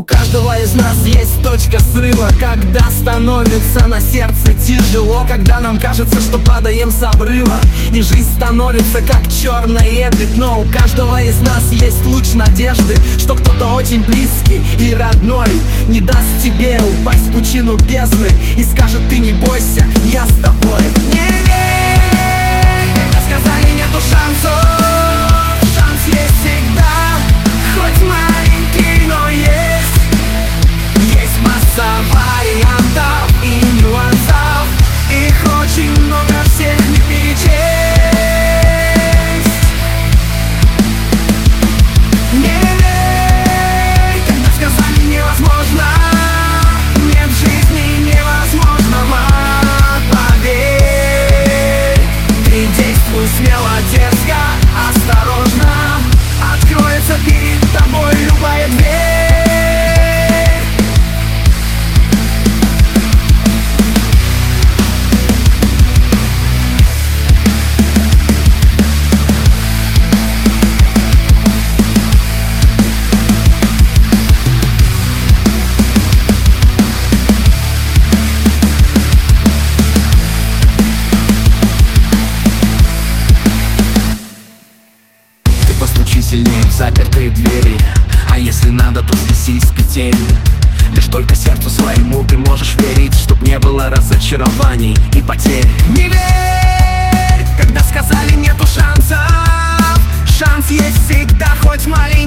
У каждого из нас есть точка срыва Когда становится на сердце тяжело Когда нам кажется, что падаем с обрыва. И жизнь становится как черное пятно У каждого из нас есть луч надежды Что кто-то очень близкий и родной Не даст тебе упасть в пучину бездны. И запертые двери. А если надо, то снеси с петель. Лишь только сердцу своему ты можешь верить Чтоб не было разочарований и потерь. Не верь, когда сказали нету шансов. Шанс есть всегда, хоть маленький,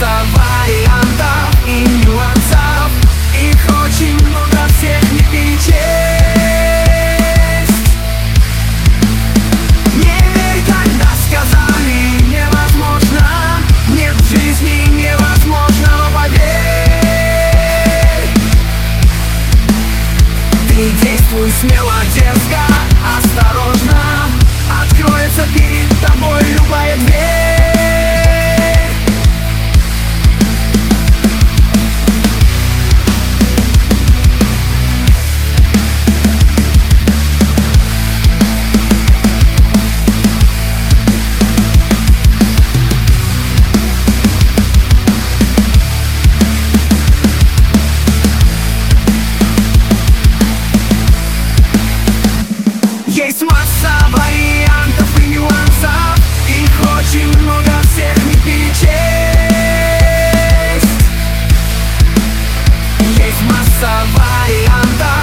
масса вариантов и нюансов. Их очень много, всех не перечесть. Не верь, когда сказали невозможно. Нет в жизни невозможного, поверь. Ты действуй смело, дерзко, вариантов и нюансов